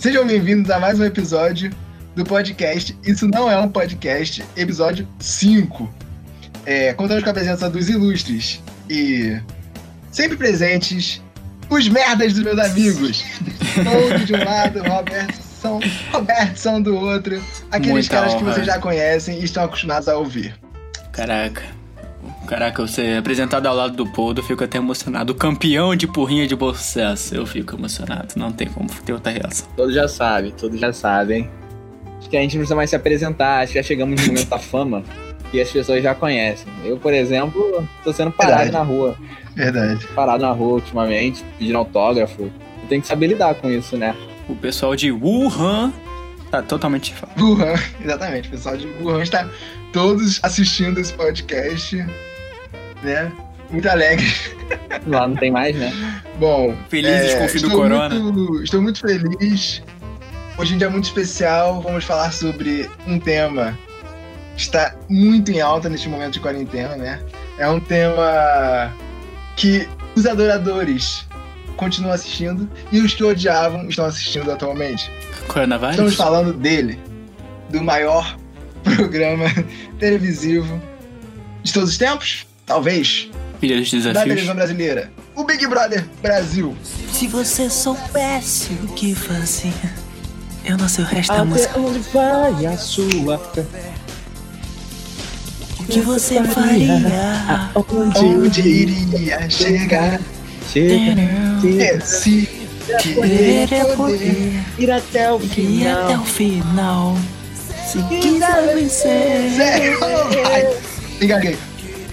Sejam bem-vindos a mais um episódio do podcast. Isso não é um podcast, episódio 5. É, contamos com a presença dos ilustres e sempre presentes, os merdas dos meus amigos. Todo de um lado, Robertson, Robertson do outro. Aqueles Muita caras que honra. vocês já conhecem e estão acostumados a ouvir. Caraca. Caraca, você apresentado ao lado do Poldo, eu fico até emocionado. O campeão de porrinha de bom sucesso. Eu fico emocionado. Não tem como ter outra reação. Todos já sabem, todos já sabem. Acho que a gente não precisa mais se apresentar, acho que já chegamos no momento da fama e as pessoas já conhecem. Eu, por exemplo, tô sendo parado Verdade. na rua. Verdade. Parado na rua ultimamente, pedindo autógrafo. Eu tenho que saber lidar com isso, né? O pessoal de Wuhan tá totalmente. Wuhan, exatamente. O pessoal de Wuhan está todos assistindo esse podcast, né? Muito alegre. Lá não tem mais, né? Bom, Felizes com o fim do estou corona. muito- estou muito feliz. Hoje em dia é muito especial. Vamos falar sobre um tema que está muito em alta neste momento de quarentena, né? É um tema que os adoradores continuam assistindo e os que odiavam estão assistindo atualmente. Estamos Coronavírus? falando dele, do maior programa televisivo de todos os tempos, talvez, Filha dos da desafios. televisão brasileira. O Big Brother Brasil. Se você soubesse o que fazer, eu não sei o resto da música. onde vai a sua fé? O que você faria? Onde iria chegar esse Querer é poder Ir até o ir até o final. Se quiser vencer. Zé,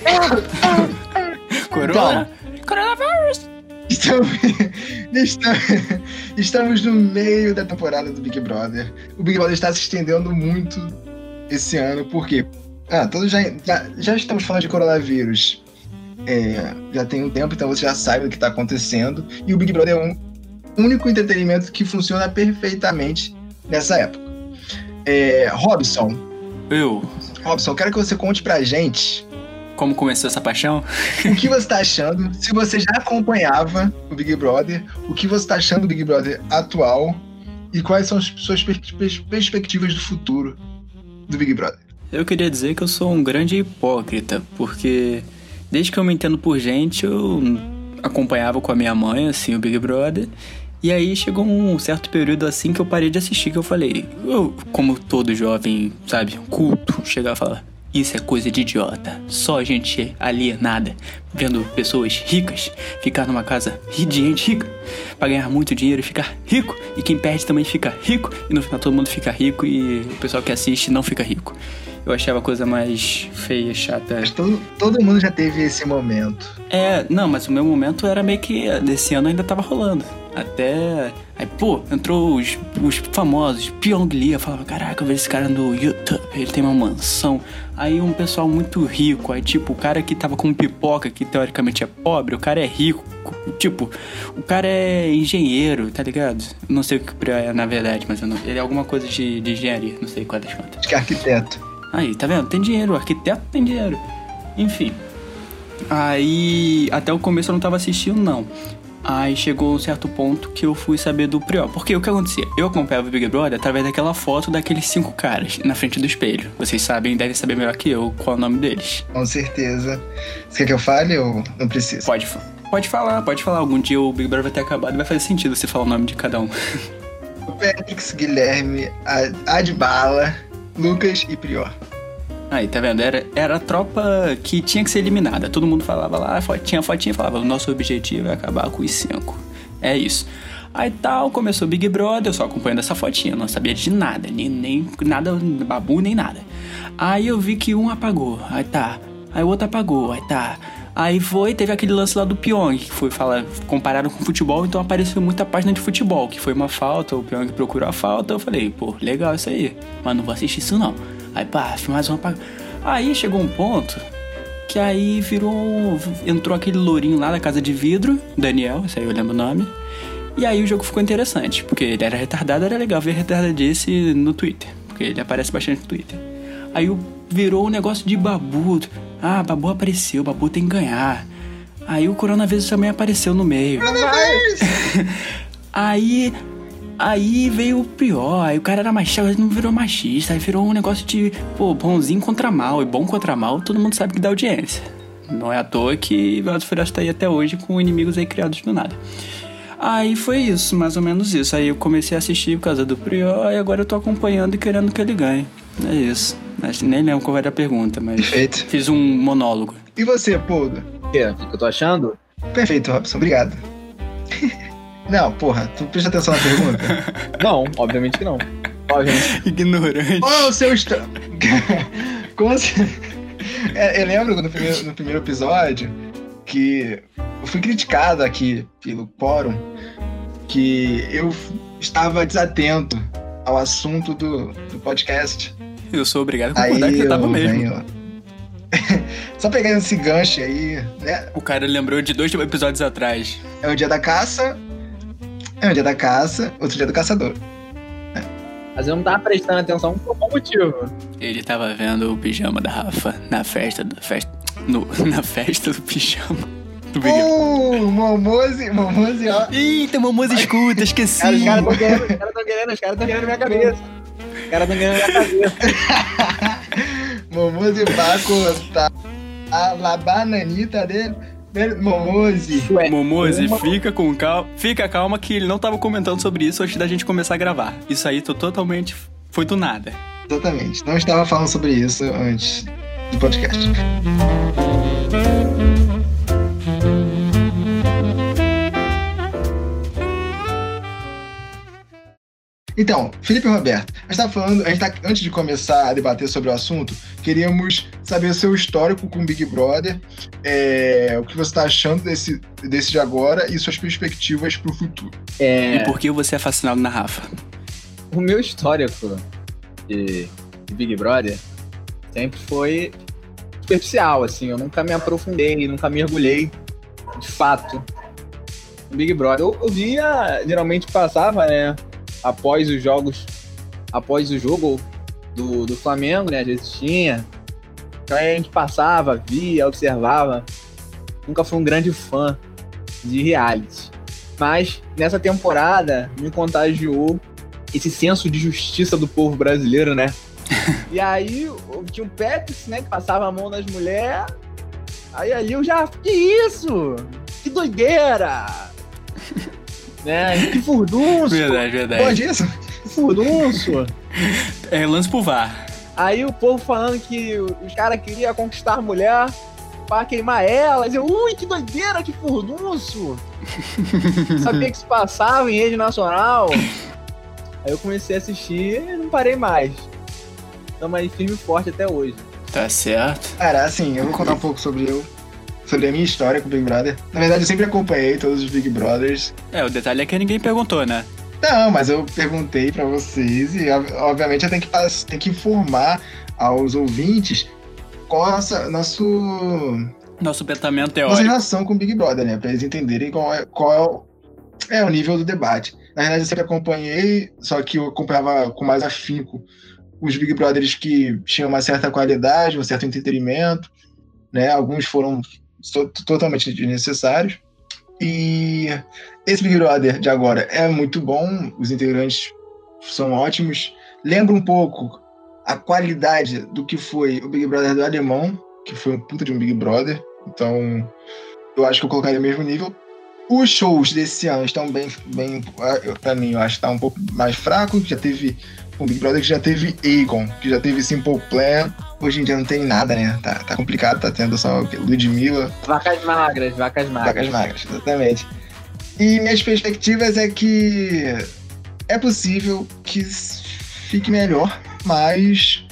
Corona? Coronavírus! Estamos, estamos, estamos no meio da temporada do Big Brother. O Big Brother está se estendendo muito esse ano, por quê? Ah, todos já, já, já estamos falando de coronavírus. É, já tem um tempo, então você já sabe o que está acontecendo. E o Big Brother é um único entretenimento que funciona perfeitamente nessa época. É, Robson, Eu, Robson, eu quero que você conte pra gente como começou essa paixão? o que você tá achando, se você já acompanhava o Big Brother, o que você tá achando do Big Brother atual e quais são as suas per- per- perspectivas do futuro do Big Brother. Eu queria dizer que eu sou um grande hipócrita, porque desde que eu me entendo por gente, eu acompanhava com a minha mãe, assim, o Big Brother. E aí chegou um certo período assim que eu parei de assistir, que eu falei, eu, como todo jovem, sabe, culto, chegava a falar, isso é coisa de idiota. Só gente alienada, vendo pessoas ricas ficar numa casa de gente rica pra ganhar muito dinheiro e ficar rico. E quem perde também fica rico. E no final todo mundo fica rico e o pessoal que assiste não fica rico. Eu achava a coisa mais feia, chata. Mas todo, todo mundo já teve esse momento. É, não, mas o meu momento era meio que desse ano ainda tava rolando. Até. Aí, pô, entrou os, os famosos, Pyong Lee, eu falava, caraca, eu vejo esse cara no YouTube, ele tem uma mansão. Aí um pessoal muito rico, aí tipo, o cara que tava com pipoca, que teoricamente é pobre, o cara é rico. Tipo, o cara é engenheiro, tá ligado? Não sei o que é na verdade, mas não, ele é alguma coisa de, de engenharia, não sei qual das contas. Acho que é arquiteto. Aí, tá vendo? Tem dinheiro, o arquiteto tem dinheiro. Enfim. Aí, até o começo eu não tava assistindo, não. Aí chegou um certo ponto que eu fui saber do Prior. Porque o que acontecia? Eu acompanhava o Big Brother através daquela foto daqueles cinco caras na frente do espelho. Vocês sabem, devem saber melhor que eu qual é o nome deles. Com certeza. Você quer que eu fale ou não precisa? Pode, pode falar, pode falar. Algum dia o Big Brother vai ter acabado e vai fazer sentido você falar o nome de cada um. Patrix, Guilherme, Adbala, Lucas e Prior. Aí, tá vendo? Era, era a tropa que tinha que ser eliminada. Todo mundo falava lá, tinha fotinha falava: o nosso objetivo é acabar com os cinco. É isso. Aí tal, começou Big Brother, eu só acompanhando essa fotinha, não sabia de nada, nem, nem nada, babu, nem nada. Aí eu vi que um apagou, aí tá. Aí o outro apagou, aí tá. Aí foi, teve aquele lance lá do Pyong, que foi falar, compararam com futebol, então apareceu muita página de futebol, que foi uma falta, o Pyong procurou a falta, eu falei, pô, legal isso aí, mas não vou assistir isso não. Aí pá, mais um apagou. Aí chegou um ponto que aí virou. Entrou aquele lourinho lá da casa de vidro, Daniel, esse aí eu lembro o nome. E aí o jogo ficou interessante, porque ele era retardado, era legal ver retardadice no Twitter, porque ele aparece bastante no Twitter. Aí virou um negócio de babu. Ah, babu apareceu, babu tem que ganhar. Aí o coronavírus também apareceu no meio. Aí Aí veio o pior, aí o cara era machista, não virou machista, aí virou um negócio de, pô, bonzinho contra mal, e bom contra mal, todo mundo sabe que dá audiência. Não é à toa que Velozes e Furiosos tá aí até hoje com inimigos aí criados do nada. Aí foi isso, mais ou menos isso. Aí eu comecei a assistir por causa do Prior e agora eu tô acompanhando e querendo que ele ganhe. É isso. Acho- Nem lembro qual era a pergunta, mas Perfeito. fiz um monólogo. E você, Poldo? O quê? O que eu tô achando? Perfeito, Robson. Obrigado. Não, porra, tu presta atenção na pergunta. Não, obviamente que não. Obviamente. Ignorante. Qual é o seu estado? Como se... É, Eu lembro no primeiro, no primeiro episódio que eu fui criticado aqui pelo Quórum que eu estava desatento ao assunto do, do podcast. Eu sou obrigado a Aí concordar que você eu tava mesmo. venho- Só pegando esse gancho aí, né? O cara lembrou de dois episódios atrás. É o dia da caça, é o dia da caça, outro dia do caçador. Mas eu não tava prestando atenção por bom motivo. Ele tava vendo o pijama da Rafa na festa da festa. No, na festa do pijama. Do Big Uh, Momose, Momose, ó. Eita, Momoza escuta, esqueci. Cara, os caras tão querendo, os caras tão querendo, os caras tão querendo minha cabeça. Os caras tão querendo minha cabeça. Momose Baco tá a la bananita dele. Momose. Ué, Momose, uma- fica com calma. Fica calma que ele não tava comentando sobre isso antes da gente começar a gravar. Isso aí tô totalmente. Foi do nada. Exatamente. Não estava falando sobre isso antes do podcast. Então, Felipe e Roberto, a gente tá falando, a gente tá, antes de começar a debater sobre o assunto, queríamos saber o seu histórico com o Big Brother, é, o que você está achando desse, desse de agora e suas perspectivas para o futuro. É, E por que você é fascinado na Rafa? o meu histórico de, de Big Brother sempre foi superficial, assim. Eu nunca me aprofundei, nunca mergulhei de fato no Big Brother. Eu, eu via, geralmente passava, né? Após os jogos, após o jogo do, do Flamengo, né? Às vezes tinha. Então aí a gente passava, via, observava. Nunca fui um grande fã de reality. Mas nessa temporada me contagiou esse senso de justiça do povo brasileiro, né? e aí tinha um Pepsi, né, que passava a mão nas mulheres. Aí ali eu já. Que isso? Que doideira! Né? Que furdunço! Verdade, verdade. disso? Que furdunço! É lance pro VAR. Aí o povo falando que os caras queriam conquistar a mulher pra queimar elas. Eu, ui, que doideira, que furdunço! Sabia que isso passava em rede nacional. Aí eu comecei a assistir e não parei mais. Estamos aí firme e forte até hoje. Tá certo. Cara, assim, eu vou contar um pouco sobre eu, sobre a minha história com o Big Brother. Na verdade, eu sempre acompanhei todos os Big Brothers. É, o detalhe é que ninguém perguntou, né? Não, mas eu perguntei pra vocês e, ob- obviamente, eu tenho que, tenho que informar aos ouvintes qual é a nossa, nosso, Nosso pensamento nossa teórico. relação com o Big Brother, né? Pra eles entenderem qual é, qual é, o, é o nível do debate. Na verdade, eu sempre acompanhei, só que eu acompanhava com mais afinco os Big Brothers que tinham uma certa qualidade, um certo entretenimento, né? Alguns foram totalmente desnecessários. E esse Big Brother de agora é muito bom, os integrantes são ótimos. Lembra um pouco a qualidade do que foi o Big Brother do Alemão, que foi um puta de um Big Brother. Então, eu acho que eu colocaria o mesmo nível. Os shows desse ano estão bem, bem pra mim, eu acho que tá um pouco mais fraco. Já teve um Big Brother que já teve Aegon, que já teve Simple Plan. Hoje em dia não tem nada, né? Tá, tá complicado, tá tendo só? Ludmilla, Vacas magras, vacas magras. Vacas magras, exatamente. E minhas perspectivas é que é possível que fique melhor, mas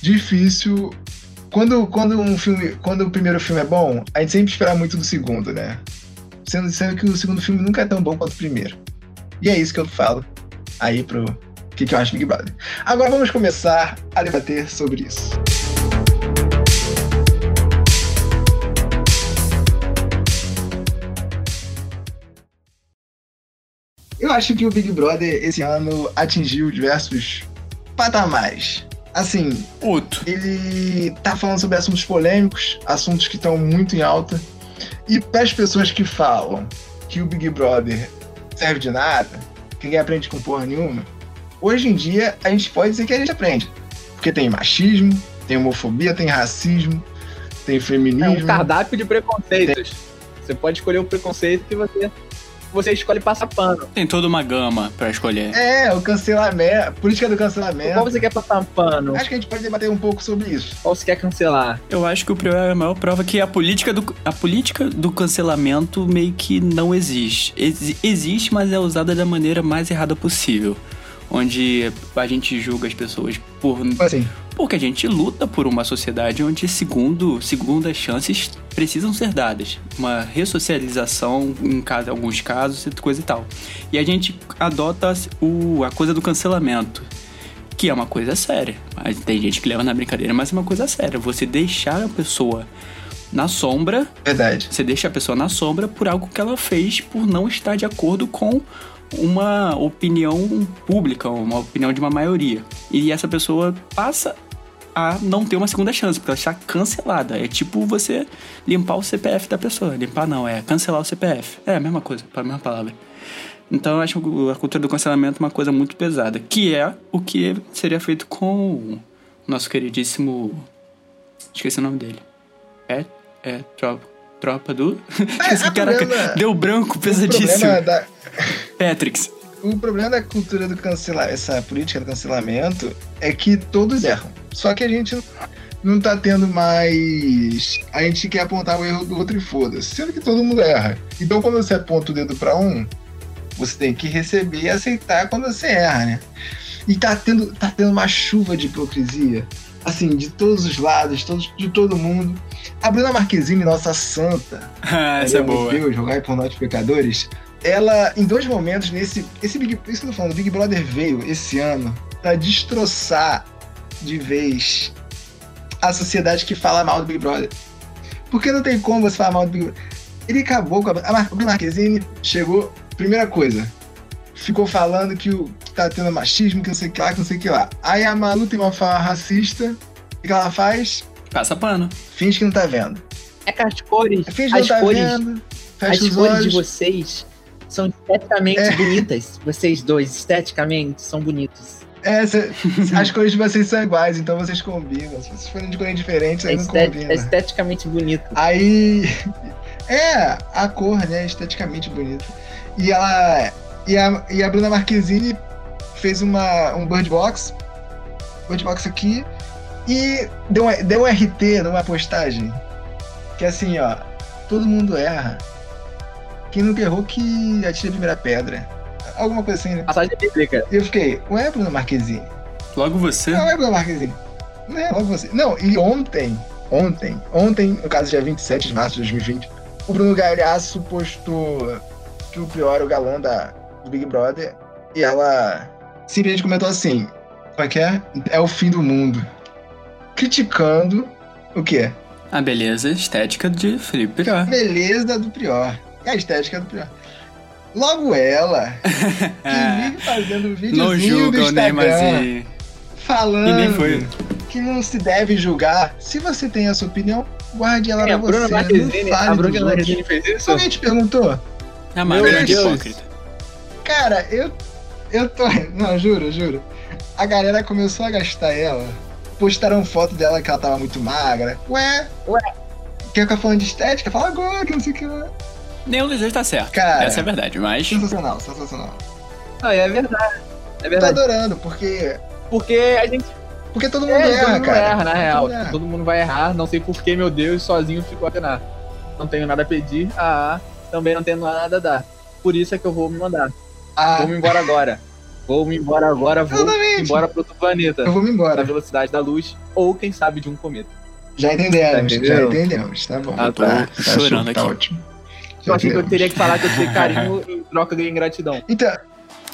difícil. Quando, quando um filme, quando o primeiro filme é bom, a gente sempre espera muito do segundo, né? Sendo, sendo que o segundo filme nunca é tão bom quanto o primeiro. E é isso que eu falo aí pro que, que eu acho de Big Brother. Agora vamos começar a debater sobre isso. Eu acho que o Big Brother esse ano atingiu diversos patamares. Assim, Puto. ele tá falando sobre assuntos polêmicos, assuntos que estão muito em alta. E para as pessoas que falam que o Big Brother serve de nada, que ninguém aprende com porra nenhuma. Hoje em dia, a gente pode dizer que a gente aprende. Porque tem machismo, tem homofobia, tem racismo, tem É feminismo. um cardápio de preconceitos. Você pode escolher o preconceito que você, você escolhe passar pano. Tem toda uma gama pra escolher. É, o cancelamento, política do Qual cancelamento. você quer passar pano? Acho que a gente pode debater um pouco sobre isso. Qual você quer cancelar? Eu acho que o Prior é a maior prova que a política do, a política do cancelamento meio que não existe. Exi- existe, mas é usada da maneira mais errada possível. Onde a gente julga as pessoas por. Assim, Porque a gente luta por uma sociedade onde segundo, segundas chances precisam ser dadas. Uma ressocialização em caso, alguns casos, coisa e tal. E a gente adota o, a coisa do cancelamento. Que é uma coisa séria. Tem gente que leva na brincadeira, mas é uma coisa séria. Você deixar a pessoa na sombra, verdade. você deixa a pessoa na sombra por algo que ela fez por não estar de acordo com uma opinião pública, uma opinião de uma maioria. E essa pessoa passa a não ter uma segunda chance, porque ela está cancelada. É tipo você limpar o CPF da pessoa. Limpar não, é cancelar o CPF. É a mesma coisa, a mesma palavra. Então eu acho a cultura do cancelamento uma coisa muito pesada, que é o que seria feito com o nosso queridíssimo. Esqueci o nome dele. É, é tropa, tropa do. Esqueci, a caraca, problema- deu branco, O pesadíssimo. problema, da, Patricks. o problema da cultura do cancelamento, essa política do cancelamento, é que todos erram. Só que a gente não tá tendo mais. A gente quer apontar o erro do outro e foda-se. Sendo que todo mundo erra. Então quando você aponta o dedo pra um, você tem que receber e aceitar quando você erra, né? E tá tendo, tá tendo uma chuva de hipocrisia. Assim, de todos os lados, todos, de todo mundo. A Bruna Marquezine, nossa santa, Ah, essa é boa. Deus, jogar por nós pecadores. Ela, em dois momentos, nesse. Esse Big, isso que eu tô falando, Big Brother veio esse ano pra destroçar de vez a sociedade que fala mal do Big Brother. Porque não tem como você falar mal do Big Brother. Ele acabou com a. A Mar- Marquezine chegou. Primeira coisa. Ficou falando que, o, que tá tendo machismo, que não sei o que lá, que não sei o que lá. Aí a Malu tem uma fala racista. O que ela faz? Passa pano. Finge que não tá vendo. É que as cores, Finge que as não tá cores, vendo. Fecha as os cores de olhos. vocês são esteticamente É. bonitas. Vocês dois, esteticamente, são bonitos. É, cê- as cores de vocês são iguais, então vocês combinam. Se vocês forem de cores diferentes, É, aí não combina. é esteticamente bonito. Aí. É, a cor, né? Esteticamente bonita. E ela. E a, e a Bruna Marquezine fez uma, um Bird Box. Bird Box aqui. E deu, um- deu um RT numa postagem. Que é assim, ó. Todo mundo erra. Quem nunca errou que atire a primeira pedra. Alguma coisa assim, né? Passagem bíblica. E eu fiquei, ué, Bruna Marquezine? Logo você. Não é Bruna Marquezine. Não é logo você. Não, e ontem, ontem, ontem, no caso dia 27 de março de 2020, o Bruno Galhaço postou que o Prior é o galã da, do Big Brother e ela simplesmente comentou assim: como é que é? É o fim do mundo. Criticando o quê? A beleza estética de Felipe A Piró. beleza do Prior. E a estética do Prior. Logo ela, que vive fazendo Não videozinho do julgam Instagram, mais e... falando E nem foi. que não se deve julgar. Se você tem a sua opinião, guarde ela É, pra a Bruna você. Marquezine, não fale a Bruna. Marquezine fez isso? Alguém te perguntou? É uma Meu grande Deus. hipócrita. Cara, eu. Eu tô. Não, juro, juro. A galera começou a gastar ela. Postaram foto dela que ela tava muito magra. Ué? Ué? Quer ficar falando de estética? Fala agora, que não sei o que lá. Nenhum dos dois tá certo. Cara. Essa é a verdade, mas. Sensacional, sensacional. Não, é verdade. É Tô verdade. adorando, porque. Porque a gente Porque todo mundo é, erra, todo mundo cara. erra, na real. mundo erra. Todo mundo vai errar. Não sei porquê, meu Deus, sozinho ficou a penar. Não tenho nada a pedir. Ah, também não tenho nada a dar. Por isso é que eu vou me mandar. Ah, Vou me embora agora. Vou me embora agora, vou Exatamente. embora para outro planeta. eu vou me embora. velocidade da luz, ou quem sabe de um cometa. Já entendemos, Tá já entendemos. Tá bom. Ah, tô tá, chorando tá aqui. ótimo. Eu achei que eu teria que falar que eu tenho carinho em troca de ingratidão. Então,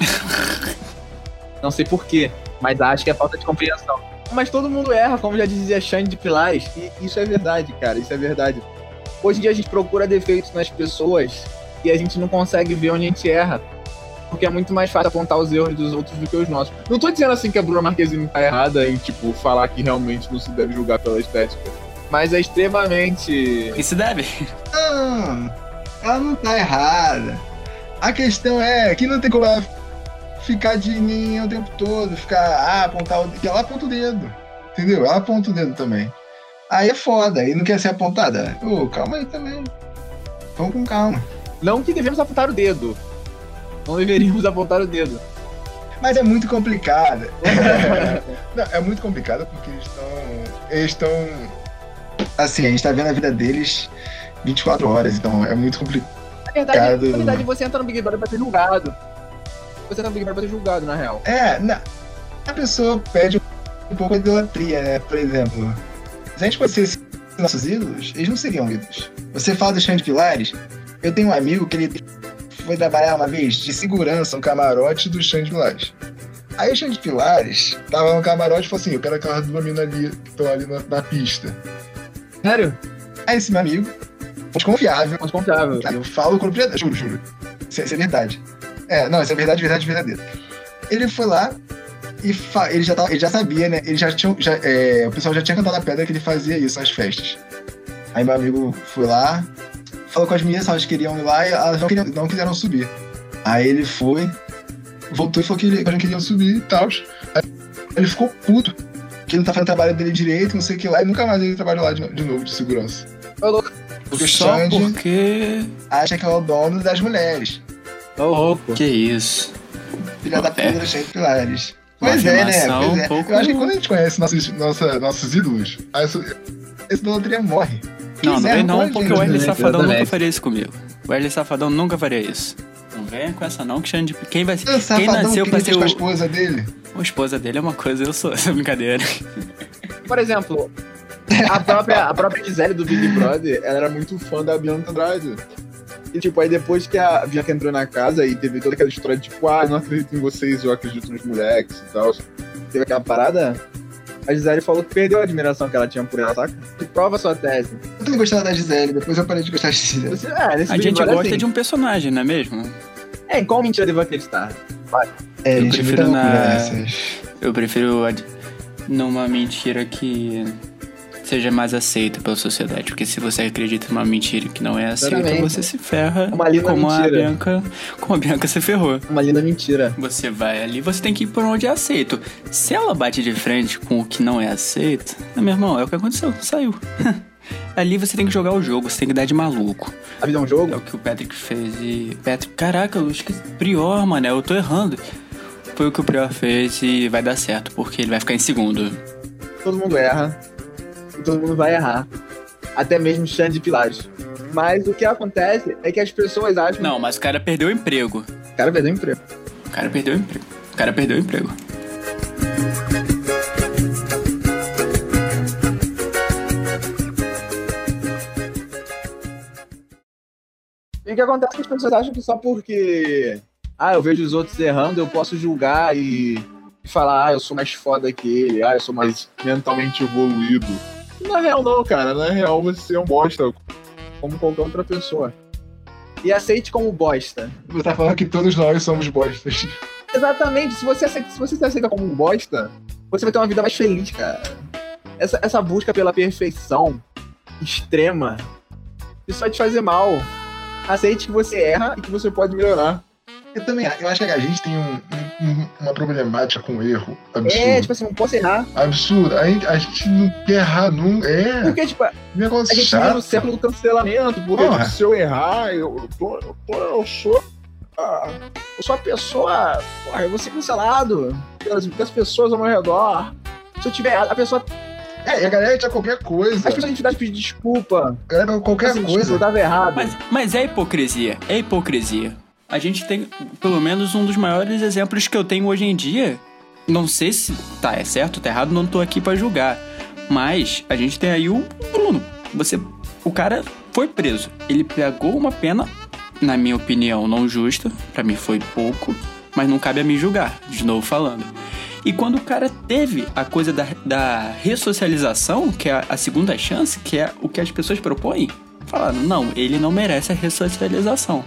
Não sei porquê, mas acho que é falta de compreensão. Mas todo mundo erra, como já dizia Xande de Pilares, e isso é verdade, cara, isso é verdade. Hoje em dia a gente procura defeitos nas pessoas e a gente não consegue ver onde a gente erra. Porque é muito mais fácil apontar os erros dos outros do que os nossos. Não tô dizendo assim que a Bruna Marquezine tá errada em, tipo, falar que realmente não se deve julgar pela estética. Mas é extremamente. E se deve? Não, ela não tá errada. A questão é que não tem como ela ficar de ninho o tempo todo, ficar, ah, apontar o dedo. Ela aponta o dedo. Entendeu? Ela aponta o dedo também. Aí é foda, aí não quer ser apontada. Ô, calma aí também. Vamos com calma. Não que devemos apontar o dedo. Não deveríamos apontar o dedo. Mas é muito complicado. Não, é muito complicado porque eles estão. Eles estão. Assim, a gente tá vendo a vida deles 24 horas, então é muito complicado. Na verdade, na verdade, você entra no Big Brother pra ser julgado. Você entra no Big Brother pra ser julgado, na real. É, na- a pessoa perde um pouco a idolatria, né? Por exemplo, se a gente fosse nossos ídolos, eles não seriam ídolos. Você fala do Xande Pilares, eu tenho um amigo que ele foi trabalhar uma vez de segurança no camarote do Xande Pilares. Aí o Xande Pilares tava no camarote e falou assim: Eu quero aquelas duas minas ali que estão ali na, na pista. Sério? Aí esse meu amigo, muito confiável, Mas confiável. Cara, eu falo com propriedade, juro, juro. Isso, é- isso é verdade. É, não, isso é verdade, verdade, verdadeira. Ele foi lá e fa- ele, já tava- ele já sabia, né? Ele já tinha. Já, é, o pessoal já tinha cantado a pedra que ele fazia isso nas festas. Aí meu amigo foi lá, falou com as meninas, elas queriam ir lá e elas não, queriam, não quiseram subir. Aí ele foi, voltou e falou que ele- que elas não queriam subir e tal. Aí ele ficou puto. Que ele não tá fazendo o trabalho dele direito, não sei o que lá, e nunca mais ele trabalhou lá de, de novo de segurança. Ô, louco. Porque o Só Xande porque. acha que é o dono das mulheres. Ô, louco. Que isso. Filha da É. puta do Shane Pilares. Pois é, né? Pois é. um pouco- Eu acho que quando a gente conhece nossos, nossa, nossos ídolos, essa, essa idolatria morre. Não, não vem não, porque o Wesley Safadão nunca faria isso comigo. O Wesley Safadão nunca faria isso. Não venha com essa não, que Xande... Quem vai O Quem safadão nasceu que pra ser com a o... esposa dele. A esposa dele é uma coisa, eu sou essa brincadeira. Por exemplo, a própria, a própria Gisele do Big Brother, ela era muito fã da Bianca Andrade. E, tipo, aí depois que a Bianca entrou na casa e teve toda aquela história de, tipo, ah, eu não acredito em vocês, eu acredito nos moleques e tal. Teve aquela parada, a Gisele falou que perdeu a admiração que ela tinha por ela, saca? E prova sua tese. Eu também gostava da Gisele, depois eu parei de gostar da Gisele. É, nesse A Big gente Brother, gosta assim, de um personagem, não é mesmo? É, em qual mentira devo acreditar? É, Eu prefiro na- nessas. Eu prefiro ad- numa mentira que seja mais aceita pela sociedade. Porque se você acredita numa mentira que não é aceita, Exatamente. você se ferra Uma linda como a mentira. Bianca. Como a Bianca se ferrou. Uma linda mentira. Você vai ali, você tem que ir por onde é aceito. Se ela bate de frente com o que não é aceito, meu irmão, é o que aconteceu, saiu. ali você tem que jogar o jogo, você tem que dar de maluco. A vida é um É jogo? o que o Patrick fez e. Patrick, caraca, eu esqueci. Prior, mano, eu tô errando. Foi o que o Prior fez e vai dar certo, porque ele vai ficar em segundo. Todo mundo erra. E todo mundo vai errar. Até mesmo Xande Pilares. Mas o que acontece é que as pessoas acham Não, mas o cara perdeu o emprego. o cara perdeu o emprego. O cara perdeu o emprego. O cara perdeu o emprego. E o que acontece é que as pessoas acham que só porque. Ah, eu vejo os outros errando, eu posso julgar e, e falar, ah, eu sou mais foda que ele, ah, eu sou mais mentalmente evoluído. Na real, não, cara. Na real, você é um bosta, como qualquer outra pessoa. E aceite como bosta. Você tá falando que todos nós somos bostas. Exatamente, se você, aceita, se você se aceita como um bosta, você vai ter uma vida mais feliz, cara. Essa, essa busca pela perfeição extrema, isso vai te fazer mal. Aceite que você erra e que você pode melhorar. Eu também, eu acho que a gente tem um- um- uma problemática com o erro absurdo. É, tipo assim, não posso errar. Absurdo. A gente, a gente não quer errar nunca. É, Porque, tipo, a negócio gente vive no século do cancelamento, porque Porra. tipo, se eu errar, eu, eu, tô, eu, tô- eu sou. ah, eu sou a pessoa. Porra, eu vou ser cancelado pelas, pelas pessoas ao meu redor. Se eu tiver errado, a pessoa. É, e a galera tinha qualquer coisa. As pessoas de pedir desculpa. A galera qualquer Assim, coisa. Eu tava errado. Mas, mas é hipocrisia. É hipocrisia. A gente tem, pelo menos, um dos maiores exemplos que eu tenho hoje em dia. Não sei se tá é certo, tá errado, não tô aqui pra julgar. Mas a gente tem aí o Bruno. Você, o cara foi preso. Ele pegou uma pena, na minha opinião, não justa. Pra mim foi pouco, mas não cabe a mim julgar. De novo falando. E quando o cara teve a coisa da, da ressocialização, que é a segunda chance, que é o que as pessoas propõem, falaram, não, ele não merece a ressocialização.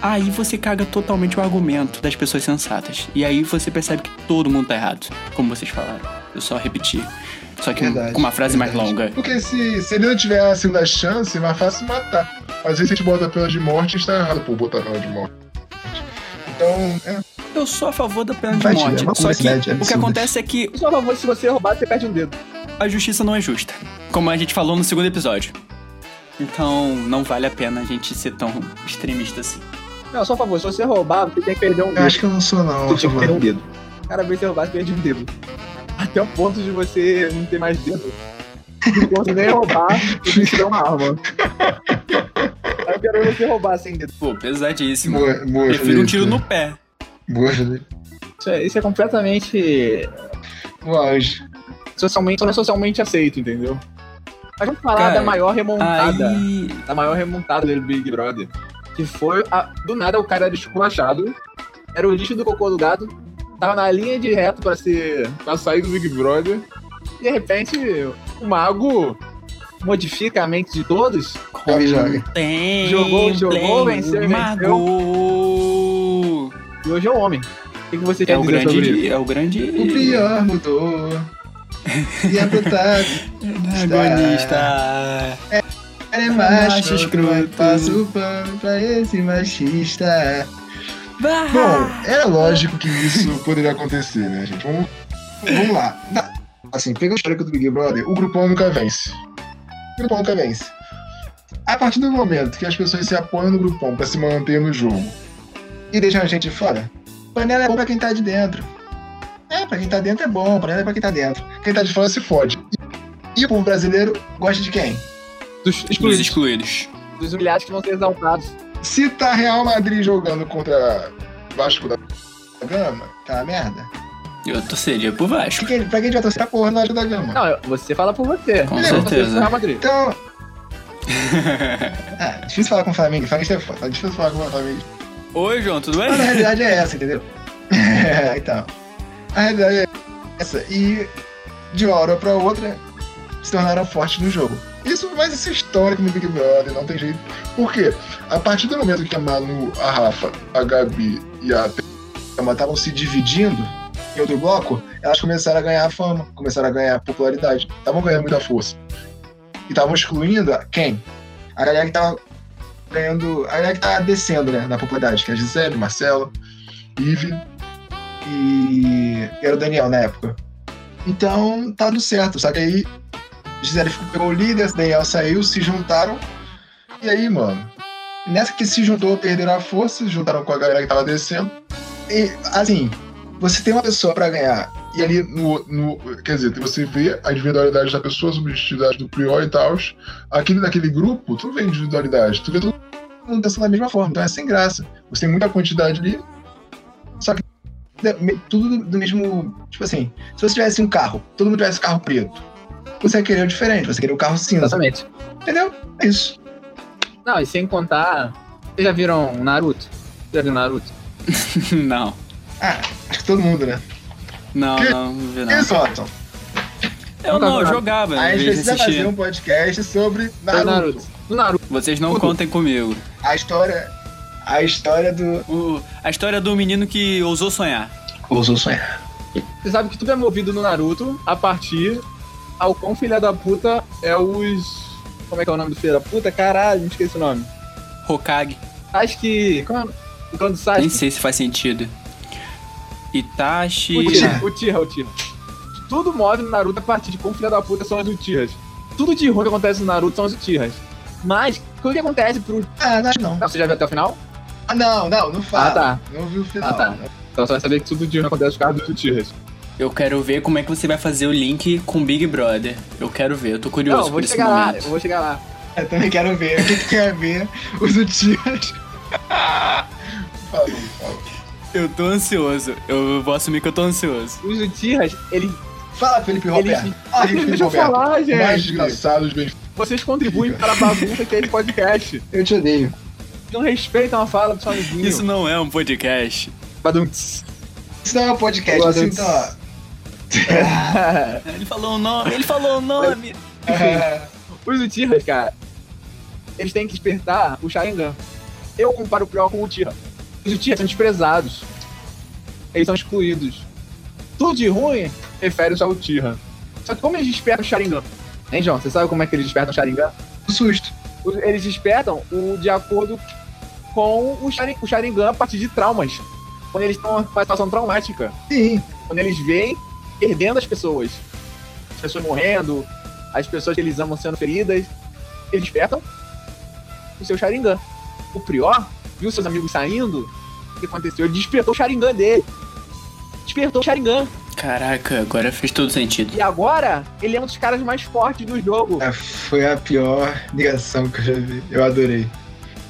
Aí você caga totalmente o argumento das pessoas sensatas. E aí você percebe que todo mundo tá errado, como vocês falaram. Eu só repeti. Só que Verdade, com uma frase mais verdade. longa. Porque se, se ele não tiver a segunda chance, é mais fácil matar. Às vezes a gente bota a pena de morte e está errado por botar a pena de morte. Então, é. Eu sou a favor da pena de é morte. uma Só que o que acontece é que Só favor, se você roubar, você perde um dedo. a justiça não é justa. Como a gente falou no segundo episódio. Então, não vale a pena a gente ser tão extremista assim. Não, só favor, se você roubar, você tem que perder um Eu dedo. acho que eu não sou, não. Você tinha que perder um dedo. Cada vez que você roubar, você perde um dedo. Até o ponto de você não ter mais dedo. Não consegue nem roubar e tem que dar uma arma. Eu quero ver você roubar sem dedo. Pô, pesadíssimo. Boa, boa, Prefiro um tiro no pé. Boa. Isso é, isso é completamente. Anjo. Socialmente, não é socialmente aceito, entendeu? Mas vamos falar Cara, da maior remontada. Aí. da maior remontada do Big Brother. Que foi, a- do nada, o cara era esculachado, era o lixo do cocô do gado, tava na linha de reto pra, ser, pra sair do Big Brother, e de repente o mago modifica a mente de todos, Joga joga. Tem. Jogou, jogou, play, venceu, Mago. e hoje é o homem. O que, que você É quer o dizer sobre isso? grande. É o grande. O pior mudou. E a brutal Agonista. é macho, Macho escroto. Passa o pano pra esse machista. Bah. Bom, era lógico que isso poderia acontecer, né, gente? Vamos, vamos lá. Na- assim, pega o histórico do Big Brother, o grupão nunca vence. O grupão nunca vence. A partir do momento que as pessoas se apoiam no grupão pra se manter no jogo e deixam a gente fora, panela é bom pra quem tá de dentro. É, pra quem tá dentro é bom, panela é pra quem tá dentro. Quem tá de fora se fode. E o povo brasileiro gosta de quem? Dos Dos excluídos, excluídos. dos humilhados que vão ser exaltados. Se tá Real Madrid jogando contra Vasco da Gama, tá uma merda. Eu torceria pro Vasco. Pra quem, pra quem a gente vai torcer pra porra no Vasco da Gama? Não, você fala por você. Com Eu vou torcer certeza. Real Madrid. Então. Ah, difícil falar com o Flamengo. Flamengo é foda. Tá difícil falar com o Flamengo. Oi, João, tudo bem? Mas a realidade é essa, entendeu? Então. A realidade é essa. E de uma hora pra outra se tornaram fortes no jogo. Isso, mas isso é histórico no Big Brother, não tem jeito. Por quê? A partir do momento que a Manu, a Rafa, a Gabi e a Thelma estavam se dividindo em outro bloco, elas começaram a ganhar fama, começaram a ganhar popularidade, estavam ganhando muita força. E estavam excluindo a- quem? A galera que tava ganhando. A galera que tá descendo, né, na popularidade, que é a Gisele, Marcelo, Ive e era o Daniel na época. Então, tá tudo certo. Só que aí, Gisele ficou- o líder, Daniel saiu, se juntaram. E aí, mano, nessa que se juntou, perderam a força, juntaram com a galera que tava descendo. E, assim, você tem uma pessoa pra ganhar. E ali no, no. Quer dizer, você vê a individualidade da pessoa, a subjetividade do Prior e tal. Aquele daquele grupo, tu vê individualidade, tu vê todo mundo pensando da mesma forma. Então é sem graça. Você tem muita quantidade ali. Só que tudo do, do mesmo. Tipo assim, se você tivesse um carro, todo mundo tivesse carro preto, você ia querer o diferente, você ia querer o carro cinza. Exatamente. Entendeu? É isso. Não, e sem contar. Vocês já viram Naruto? Já viram Naruto? não. Ah, acho que todo mundo, né? Não, Que- não, não vi não. Isso, Watson. Eu não, eu jogava, A gente precisa fazer assistir. um podcast sobre Naruto. Naruto. Do Naruto. Vocês não Tudo. contem comigo. A história. A história do. O- a história do menino que ousou sonhar. Ousou sonhar. Você sabe que tudo é movido no Naruto a partir ao quão filha da puta é os. Como é que é o nome do filho da puta? Caralho, me esqueci o nome. Hokage. Acho que. Como é o nome do Nem sei se faz sentido. Itachi. O Tira, o Tira. Tudo move no Naruto a partir de quão filha da puta são as Uchihas. Tudo de ruim que acontece no Naruto são as Uchihas. Mas, o que acontece pro. Ah, não não. Não, você já viu até o final? Ah, não, não, não fala. Ah, tá. Não vi o final. Ah, tá. Então você vai saber que tudo de ruim acontece por causa dos Uchihas. Eu quero ver como é que você vai fazer o link com Big Brother. Eu quero ver, eu tô curioso Não, eu vou por esse chegar lá, momento. eu vou chegar lá. Eu também quero ver. O que, que quer ver os Utias? fala, fala. Eu tô ansioso. Eu vou assumir que eu tô ansioso. Os Uchihas, eles. Fala, Felipe Roberto. eles... Fala, Felipe Deixa eu Roberto. falar, Mais gente. desgraçados, bem. Vocês contribuem para a bagunça que é esse podcast. Eu te odeio. Não respeitam a fala do seu amiguinho. Isso não é um podcast. Badunts. Isso não é um podcast, assim, noite. então, ó. Ele falou o nome, ele falou o nome. Os Uchihas, cara, eles têm que despertar o Sharingan. Eu comparo o Prior com o Uchiha. Os Uchihas são desprezados. Eles são excluídos. Tudo de ruim refere-se ao Uchiha. Só que como eles despertam o Sharingan? Hein, João? Você sabe como é que eles despertam o Sharingan? Um susto. Eles despertam o de acordo com o, Sharin- o Sharingan a partir de traumas. quando eles estão numa situação traumática. Sim. Quando eles veem perdendo as pessoas. As pessoas morrendo, as pessoas que eles amam sendo feridas. Eles despertam o seu Sharingan. O Prior viu seus amigos saindo. O que aconteceu? Ele despertou o Sharingan dele. Despertou o Sharingan. Caraca, agora fez todo sentido. E agora, ele é um dos caras mais fortes do jogo. Ah, Foi a pior ligação que eu já vi. Eu adorei.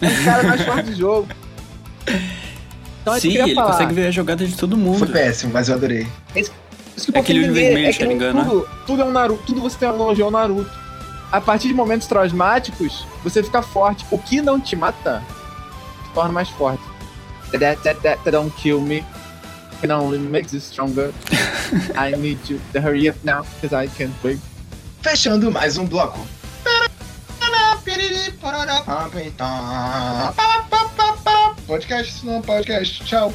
Um dos caras mais fortes do jogo. Então, é Sim, ele falar. consegue ver a jogada de todo mundo. Foi péssimo, mas eu adorei. Isso que povo Aquele olho vermelho, é se não me engano, tudo, tudo é um Naruto, tudo você tem analogia ao Naruto. A partir de momentos traumáticos, você fica forte. O que não te mata, te torna mais forte. That, that, that, that don't kill me. Can only makes you stronger. I need you to hurry up now, because I can't wait. Fechando mais um bloco. Podcast, não podcast. Tchau.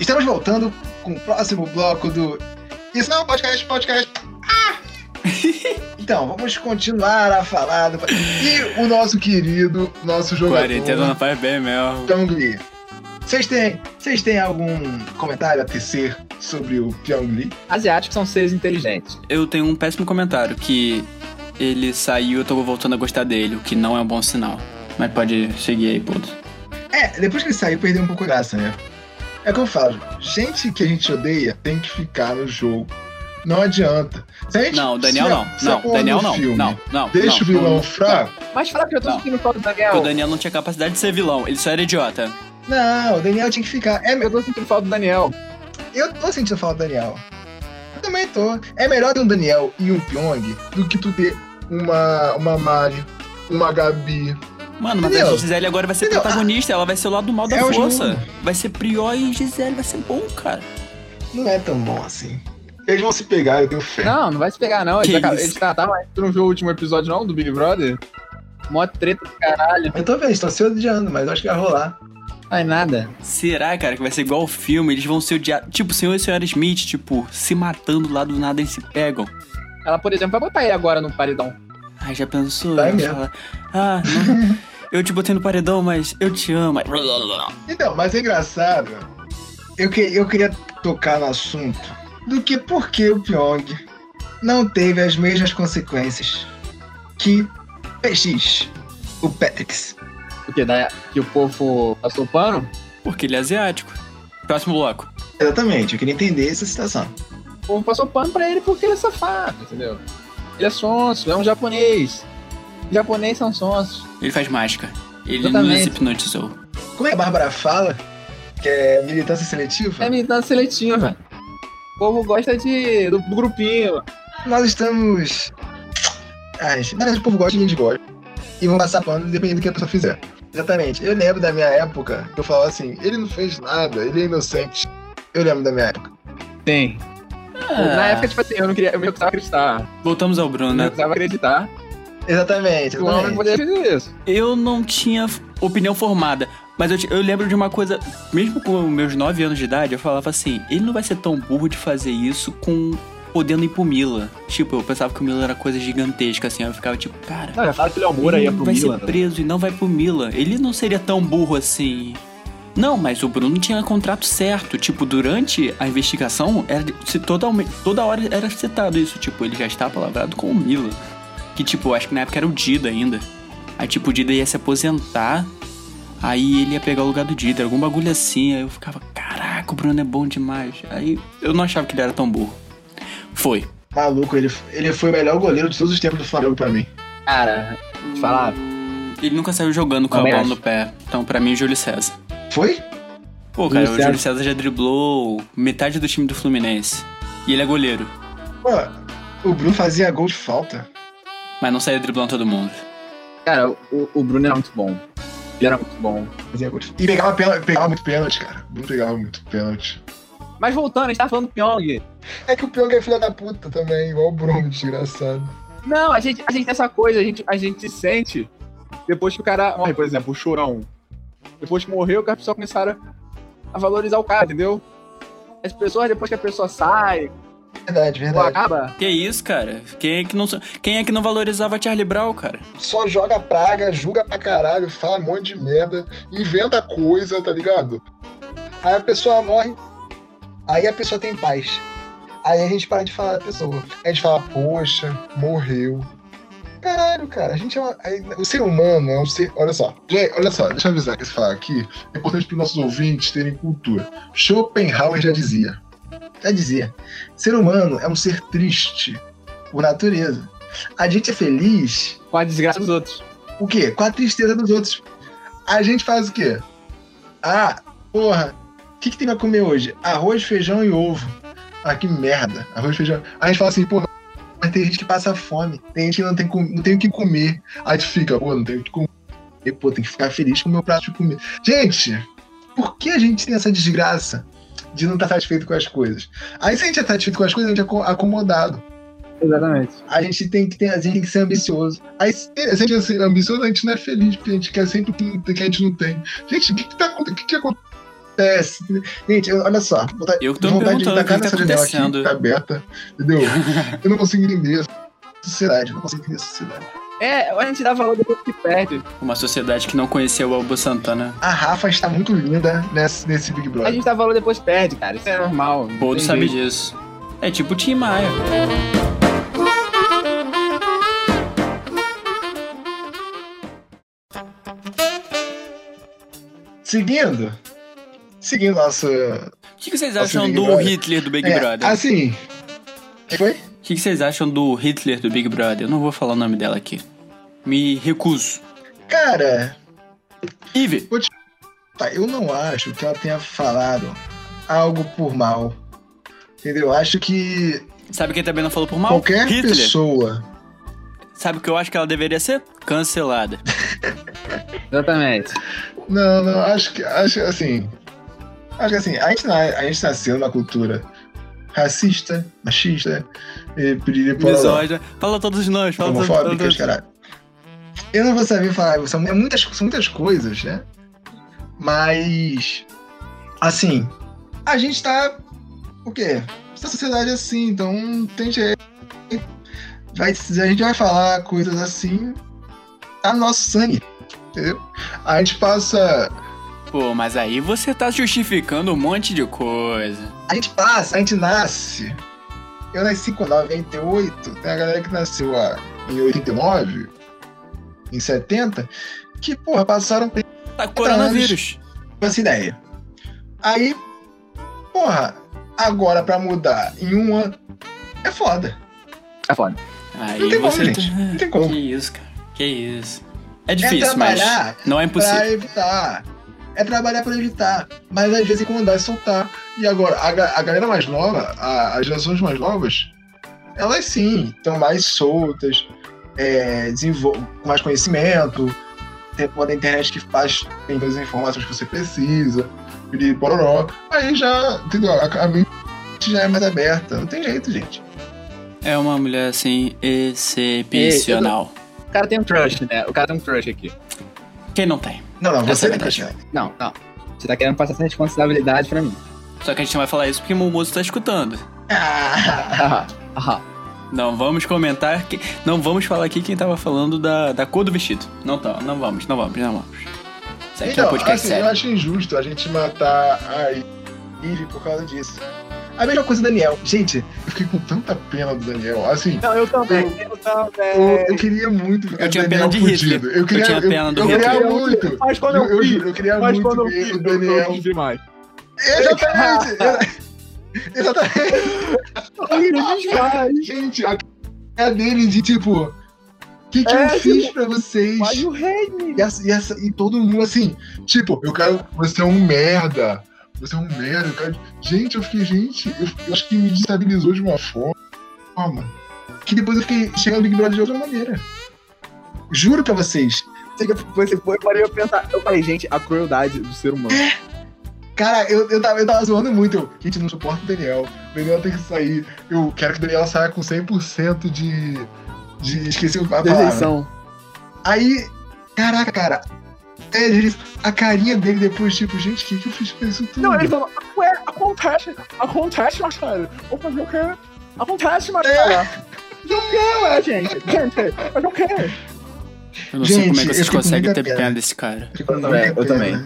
Estamos voltando com o próximo bloco do Isso não é um podcast, podcast. Ah! Então, vamos continuar a falar do... E o nosso querido, nosso jogador... Quarentena não faz bem mesmo. Pyong Lee. Vocês têm, vocês têm algum comentário a tecer sobre o Pyong Lee? Asiáticos são seres inteligentes. Eu tenho um péssimo comentário que ele saiu e eu tô voltando a gostar dele, o que não é um bom sinal. Mas pode seguir aí, puto. É, depois que ele saiu, perdeu um pouco a graça, né? É o que eu falo, gente que a gente odeia tem que ficar no jogo. Não adianta. Gente- Não, Daniel se não. se Não, Daniel não. filme Não, não. Deixa não, o vilão não, fraco. Mas fala que eu tô Não. sentindo falta do Porque Daniel. o Daniel não tinha capacidade de ser vilão, ele só era idiota. Não, o Daniel tinha que ficar. É, Eu tô sentindo falta do Daniel. eu tô sentindo falta do Daniel. Eu também tô. É melhor ter um Daniel e um Pyong do que tu ter uma, uma Mari, uma Gabi. Mano, mas Entendeu? a Gisele agora vai ser Entendeu? protagonista, ela vai ser o lado do mal da É força. Vai ser Prior e Gisele, vai ser bom, cara. Não é tão bom assim. Eles vão se pegar, eu tenho fé. Não, não vai se pegar, não. Que Eles, isso? eles tu não viu o último episódio, não, do Big Brother? Mó treta do caralho. Eu tô vendo, estão se odiando, mas eu acho que vai rolar. Ai, nada. Será, cara, que vai ser igual o filme? Eles vão ser odiados. Tipo, senhor e senhora Smith, tipo, se matando lá do nada eles se pegam. Ela, por exemplo, vai botar ele agora no paredão. Ai, já pensou? Vai mesmo. ah, não, eu te botei no paredão, mas eu te amo. Então, mas é engraçado. Eu, que, eu queria tocar no assunto do que por que o Pyong não teve as mesmas consequências que PX, o Petrix. Porque da, que o povo passou pano. Porque ele é asiático. Próximo bloco. Exatamente, eu queria entender essa situação. O povo passou pano pra ele porque ele é safado, entendeu? Ele é sonso, é um japonês. Japonês são sonsos. Ele faz mágica. Ele Exatamente. nos hipnotizou. Como é que a Bárbara fala? Que é militância seletiva? É militância seletiva. O povo gosta de, do, do grupinho. Nós estamos. Ai, na verdade, o povo gosta e a gente gosta. E vão passar pano dependendo do que a pessoa fizer. Exatamente. Eu lembro da minha época que eu falava assim: ele não fez nada, ele é inocente. Eu lembro da minha época. Tem. Na época, tipo assim, eu não queria, eu meio que precisava acreditar. Voltamos ao Bruno, Eu né? precisava acreditar Exatamente. que o homem exatamente. poderia fazer isso. Eu não tinha opinião formada, mas eu, eu lembro de uma coisa, mesmo com meus 9 anos de idade, eu falava assim, ele não vai ser tão burro de fazer isso com podendo ir pro Mila. Tipo, eu pensava que o Mila era coisa gigantesca, assim, eu ficava tipo, cara, Não, já fala que ele é o Moura ele ia pro vai Milan. ser preso e não vai pro Mila. Ele não seria tão burro assim. Não, mas o Bruno tinha contrato certo. Tipo, durante a investigação, era, se toda, toda hora era citado isso. Tipo, ele já está palavrado com o Mila. Que, tipo, acho que na época era o Dida ainda. Aí, tipo, o Dida ia se aposentar. Aí ele ia pegar o lugar do Dida. Algum bagulho assim. Aí eu ficava, caraca, o Bruno é bom demais. Aí eu não achava que ele era tão burro. Foi. Maluco, ele, ele foi o melhor goleiro de todos os tempos do Flamengo pra mim. Cara, te falar. Ele nunca saiu jogando com a bola acho. no pé. Então, pra mim, Júlio César. Foi? Pô, cara, Júlio o Júlio César já driblou metade do time do Fluminense. E ele é goleiro. Pô, o Bruno fazia gol de falta. Mas não saía driblando todo mundo. Cara, o, o Bruno era muito bom. Ele era muito bom. E pegava, pênalti- pegava muito pênalti, cara. O Bruno pegava muito pênalti. Mas voltando, a gente tá falando do Pyong. É que o Pyong é filho da puta também, igual o Bruno, desgraçado. Não, a gente, a gente tem essa coisa, a gente, a gente sente depois que o cara morre, por exemplo, o chorão. Depois que morreu, que as pessoas começaram a valorizar o cara, entendeu? As pessoas, depois que a pessoa sai, Verdade, verdade. acaba. Que isso, cara? Quem é que não, quem é que não valorizava Charlie Brown, cara? Só joga praga, julga pra caralho, fala um monte de merda, inventa coisa, tá ligado? Aí a pessoa morre, aí a pessoa tem paz. Aí a gente para de falar da pessoa. A gente fala, poxa, morreu. Caralho, cara, a gente é uma, O ser humano é um ser. Olha só, gente, olha só, deixa eu avisar que esse falar aqui. É importante para os nossos ouvintes terem cultura. Schopenhauer já dizia. Já dizia, ser humano é um ser triste por natureza. A gente é feliz, Com a desgraça dos outros. o quê? Com a tristeza dos outros. A gente faz o quê? Ah, porra, o que, que tem pra comer hoje? Arroz, feijão e ovo. Ah, que merda. Arroz, feijão. Aí a gente fala assim, pô, mas tem gente que passa fome. Tem gente que não tem, não tem o que comer. Aí a gente fica, pô, não tem o que comer. E, pô, tem que ficar feliz com o meu prato de comida. Gente, por que a gente tem essa desgraça de não estar satisfeito com as coisas? Aí se a gente é satisfeito com as coisas, a gente é aco- acomodado. Exatamente. A gente tem que, ter, a gente tem que ser ambicioso. Aí Se a gente é ser ambicioso, a gente não é feliz, porque a gente quer sempre o que, a gente não tem. Gente, o que, que tá acontecendo? O que, que acontece? Gente, olha só. Eu tô me vontade de o que tacar que tá aqui. Tá aberta, entendeu? Eu não consigo entender essa sociedade, eu não consigo entender essa sociedade. É, a gente dá valor depois que perde. Uma sociedade que não conheceu o Albo Santana. A Rafa está muito linda nesse, nesse Big A Brother. gente dá valor depois que perde, cara. Isso é normal. tem sabe jeito. disso. É tipo o Tim Maia. Seguindo. Seguindo nosso. O que, que vocês Nossa, acham do. Hitler do Big É, Brother? assim. que foi? O que, que vocês acham do Hitler do Big Brother? Eu não vou falar o nome dela aqui. Me recuso. Cara, Ive, tá, eu não acho que ela tenha falado algo por mal. Entendeu? Eu Acho que sabe quem também não falou por mal? qualquer Hitler. pessoa. Sabe o que eu acho que ela deveria ser? Cancelada. Exatamente. Não, não, acho que, acho assim, Acho que assim, a gente, a gente nasceu numa cultura racista, machista, e pororó. Misógina. Fala todos nós, fala homofóbicas, todos. caralho. Eu não vou saber falar, são é muitas, são muitas coisas, né? Mas, assim, a gente tá. O quê? Essa sociedade é assim, então tem jeito. Vai, a gente vai falar coisas assim, tá no nosso sangue, entendeu? a gente passa. Pô, mas aí você tá justificando um monte de coisa. A gente passa, a gente nasce. Eu nasci com 98, Tem a galera que nasceu ah, em 89, em 70, que, porra, passaram por Tá coronavírus. essa ideia. Aí, porra, agora pra mudar em um ano é foda. É foda. Aí Não tem como, gente. Não tem como. Que isso, cara. Que isso. É difícil, é mas não é impossível. pra evitar. É trabalhar pra evitar. Mas às vezes incomodar e soltar. E agora, a, a galera mais nova, a- as gerações mais novas, Elas sim, estão mais soltas, é, mais conhecimento, tem pela internet que faz, tem todas as informações que você precisa, e pororó, aí já, entendeu? A, a mente já é mais aberta. Não tem jeito, gente. É uma mulher assim excepcional. O cara tem um crush, né? O cara tem um crush aqui. Quem não tem? Não, não, você é tem verdade. questão. Não, não. Você tá querendo passar essa responsabilidade pra mim. Só que a gente não vai falar isso porque o Mumuzo tá escutando. Ah, Aham. Aham. Não vamos comentar que. Não vamos falar aqui quem tava falando da, da cor do vestido. Não tá, não vamos, não vamos, não vamos. Isso aqui é um Então, podcast assim, sério. eu acho injusto a gente matar a Ivy por causa disso. A mesma coisa do Daniel. Gente, Eu fiquei com tanta pena do Daniel. Assim, Não, eu também. Eu também. eu, eu queria muito Eu tinha Daniel pena de. Hitler. Eu, queria, Eu tinha pena do eu, eu Hitler. queria muito. Mas quando Eu, eu, eu eu queria mas muito quando eu vi, o eu Daniel. vi demais. exatamente. exatamente. Exatamente. Gente, a cara dele de tipo. O que, que É, eu fiz pra vocês? Mas o rei, E, essa- e essa- e todo mundo assim, tipo, eu quero. Você é um merda. Você é um merda. quero- Gente, eu fiquei, gente, eu, eu acho que me destabilizou de uma forma. Que depois eu fiquei chegando no Big Brother de outra maneira. Juro pra vocês. Você foi eu pensar. Eu falei, gente, a crueldade do ser humano. Cara, eu, eu, tava, eu tava zoando muito. Eu, gente, não suporto o Daniel. O Daniel tem que sair. Eu quero que o Daniel saia com 100% de. de esqueci a palavra. Deserção. Aí, caraca, cara. É, ele- a carinha dele depois, tipo, gente, o que, que eu fiz pra isso tudo? Não, ele falou, ué, acontece, acontece, Marcelo. Vou fazer o quê? Acontece, mas cara. Não quer, ué, gente. Gente, mas não quer. Eu não sei Gente, como é que vocês com conseguem ter pena. pena desse cara. Eu com também, eu também.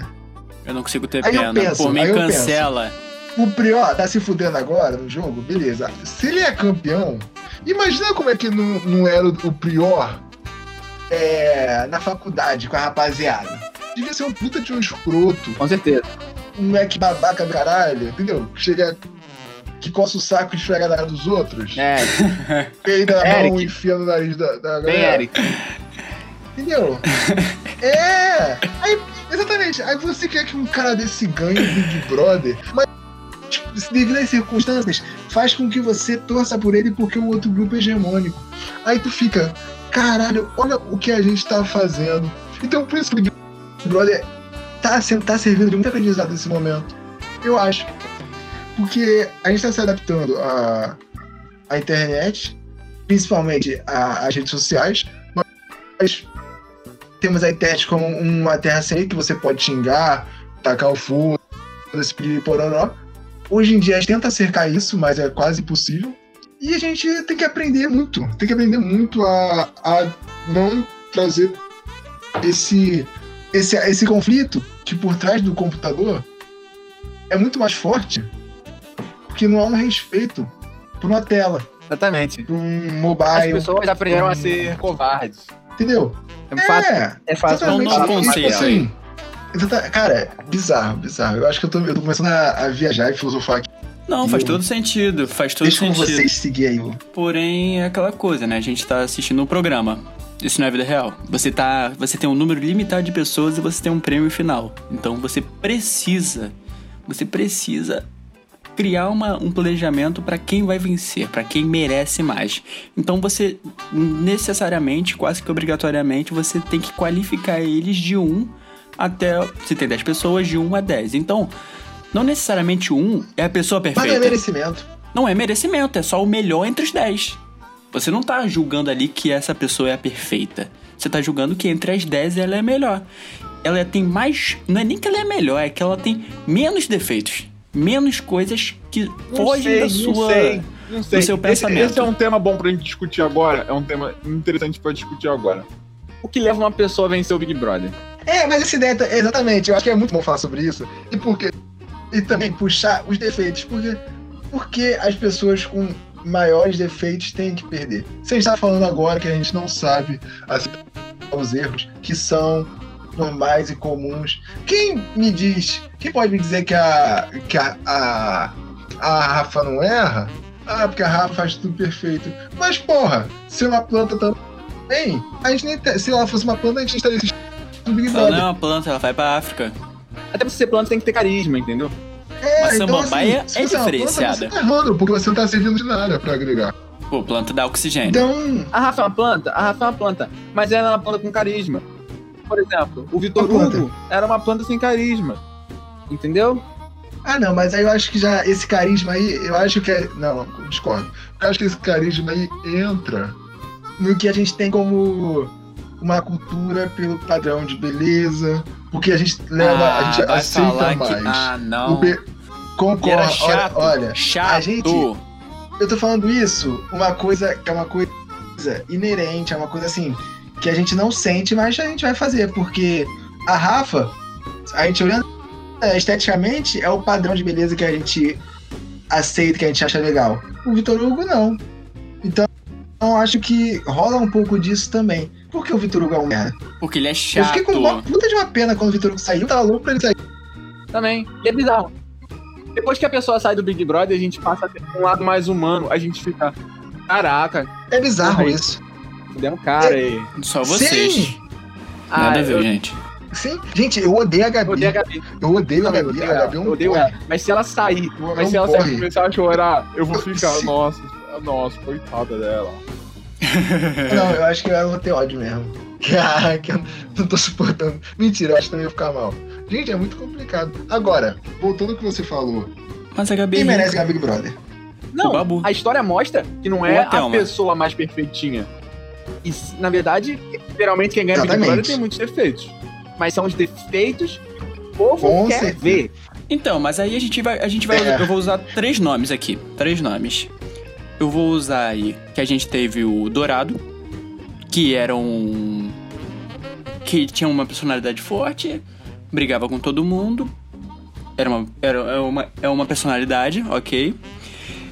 Eu não consigo ter Aí eu pena. penso, Por mim, aí eu penso. cancela. O Prior tá se fudendo agora no jogo, beleza. Se ele é campeão, imagina como é que não, não era o, o Prior. É, na faculdade com a rapaziada. Devia ser um puta de um escroto. Com certeza. Um moleque babaca do caralho, entendeu? Chega. Que coça o saco e esfrega na cara dos outros. É, Peida a mão e enfia no nariz da, da bem, galera. Eric. Entendeu? é! Aí, exatamente. Aí você quer que um cara desse ganhe o Big Brother, mas tipo, devido às circunstâncias, faz com que você torça por ele porque o outro grupo é hegemônico. Aí tu fica, caralho, olha o que a gente tá fazendo. Então por isso que o Big Brother tá, tá servindo de muito aprendizado nesse momento. Eu acho. Porque a gente tá se adaptando à, à internet, principalmente às redes sociais, mas temos a internet como uma terra sem que você pode xingar, tacar o fogo, esse pororó. Hoje em dia a gente tenta cercar isso, mas é quase impossível. E a gente tem que aprender muito. Tem que aprender muito a, a não trazer esse, esse, esse conflito que por trás do computador é muito mais forte porque não há um respeito por uma tela, Exatamente. por um As mobile, pessoas aprenderam a ser covardes. entendeu? É fácil. É, É fácil. um exatamente. novo Tipo assim, cara, é bizarro, bizarro. Eu acho que eu tô, eu tô começando a, a viajar e filosofar aqui. Não, faz todo sentido. Faz todo Deixa com sentido. vocês seguir aí. o- Porém, é aquela coisa, né? A gente tá assistindo um programa. Isso não é vida real. Você tá. Você tem um número limitado de pessoas e você tem um prêmio final. Então você precisa. Você precisa criar uma, um planejamento para quem vai vencer, para quem merece mais. Então você necessariamente, quase que obrigatoriamente, você tem que qualificar eles de 1 até. Se tem 10 pessoas, de 1 a 10. Então, não necessariamente 1 é a pessoa Mas perfeita. é merecimento. Não é merecimento, é só o melhor entre os 10. Você não tá julgando ali que essa pessoa é a perfeita. Você tá julgando que entre as 10 ela é melhor. Ela tem mais. Não é nem que ela é melhor, é que ela tem menos defeitos. Menos coisas que fogem da sua. Não sei, não sei. do seu Esse- pensamento. Esse, é um tema bom pra gente discutir agora. É um tema interessante pra discutir agora. O que leva uma pessoa a vencer o Big Brother? É, mas essa ideia, tá- exatamente, eu acho que é muito bom falar sobre isso. E porque e também puxar os defeitos, porque porque as pessoas com maiores defeitos têm que perder. Você está falando agora que a gente não sabe aceitar os erros que são normais e comuns. Quem me diz, quem pode me dizer que a que a, a, a Rafa não erra? Ah, porque a Rafa faz tudo perfeito. Mas porra, se uma planta também, a gente nem te- se ela fosse uma planta, a gente estaria assistindo Ela não é uma planta, ela vai pra África. Até pra ser planta tem que ter carisma, entendeu? É, Uma samambaia se é você uma planta, diferenciada. Você tá errando, porque você não tá servindo de nada. Pra agregar. Pô, planta dá oxigênio. Então, A Rafa é uma planta? A Rafa é uma planta. Mas ela é uma planta com carisma. Por exemplo, o Vitor planta. Hugo era uma planta sem carisma. Entendeu? ah não, mas aí eu acho que já esse carisma aí, eu acho que é. Não, discordo. Eu acho que esse carisma aí entra. No que a gente tem como uma cultura pelo padrão de beleza, porque a gente leva, a gente Ah, vai aceita falar mais. que. Ah, O não. be- E era Concordo, chato. olha, olha, chato. a gente- eu tô falando isso, uma coisa que é uma coisa inerente, é uma coisa assim, que a gente não sente, mas a gente vai fazer, porque a Rafa, a gente olhando é, esteticamente, é o padrão de beleza que a gente aceita, que a gente acha legal. O Vitor Hugo não. Então, eu acho que rola um pouco disso também. Por que o Vitor Hugo é um merda? Porque ele é Eu chato. fiquei com uma puta de uma pena quando o Vitor Hugo saiu, eu tava louco pra ele sair. Também. E é bizarro. Depois que a pessoa sai do Big Brother, a gente passa a ter um lado mais humano. A gente fica. Caraca, É bizarro Porra, isso. fudendo cara aí. Só vocês. Sim. Nada Ah, a ver, eu- gente. Sim, gente, eu odeio a Gabi. Eu odeio a Gabi. Eu odeio a Eu Gabi. odeio A ela. Gabi é um Eu odeio ela. Mas se ela sair, Ela mas é se um ela Se porre. eu começar a chorar, eu vou ficar, Sim. nossa, nossa, coitada dela. Não, eu acho que eu vou ter ódio mesmo. Caraca, eu não tô suportando. Mentira, eu acho que também ia ficar mal. Gente, é muito complicado. Agora, voltando ao que você falou, Mas a Gabi. quem é merece rica. Big Brother? Não, O Babu. a história mostra que não é a Thelma. pessoa mais perfeitinha. E, na verdade, geralmente quem ganha Big Exatamente. Brother tem muitos defeitos. Mas são os defeitos que o povo Com quer certeza. ver. Então, mas aí a gente vai. A gente vai É. Eu vou usar três nomes aqui. Três nomes. Eu vou usar aí que a gente teve o Dourado, que era um. que tinha uma personalidade forte, brigava com todo mundo. Era uma, era é uma, é uma personalidade, ok.